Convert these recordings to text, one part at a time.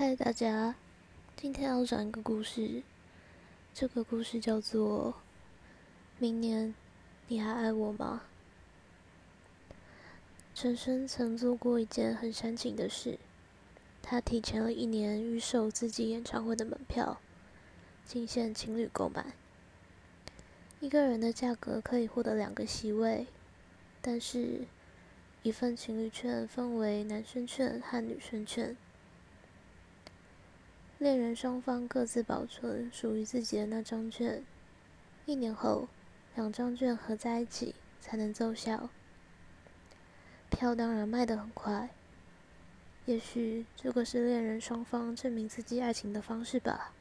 嗨，大家，今天要讲一个故事。这个故事叫做《明年你还爱我吗》。陈升曾做过一件很煽情的事，他提前了一年预售自己演唱会的门票，仅限情侣购买。一个人的价格可以获得两个席位，但是，一份情侣券分为男生券和女生券。恋人双方各自保存属于自己的那张券，一年后，两张券合在一起才能奏效。票当然卖得很快，也许这个是恋人双方证明自己爱情的方式吧。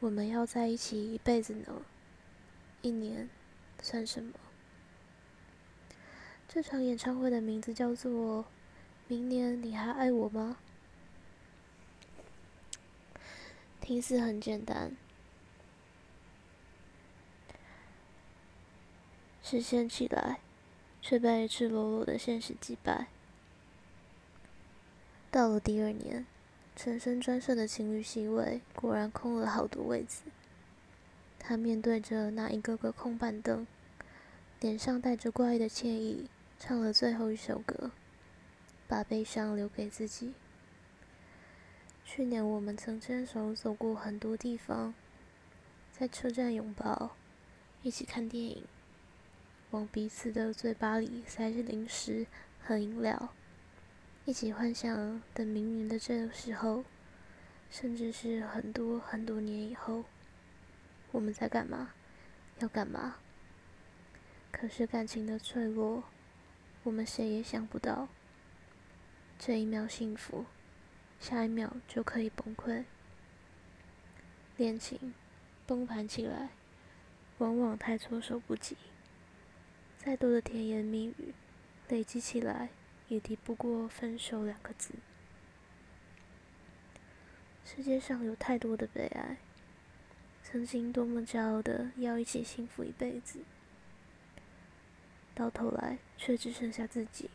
我们要在一起一辈子呢，一年算什么？这场演唱会的名字叫做《明年你还爱我吗》。听似很简单，实现起来却被赤裸裸的现实击败。到了第二年，陈升专设的情侣席位果然空了好多位子。他面对着那一个个空板凳，脸上带着怪异的歉意，唱了最后一首歌，把悲伤留给自己。去年我们曾牵手走过很多地方，在车站拥抱，一起看电影，往彼此的嘴巴里塞着零食和饮料，一起幻想等明年的这个时候，甚至是很多很多年以后，我们在干嘛？要干嘛？可是感情的脆弱，我们谁也想不到，这一秒幸福。下一秒就可以崩溃，恋情崩盘起来，往往太措手不及。再多的甜言蜜语，累积起来也敌不过分手两个字。世界上有太多的悲哀，曾经多么骄傲的要一起幸福一辈子，到头来却只剩下自己。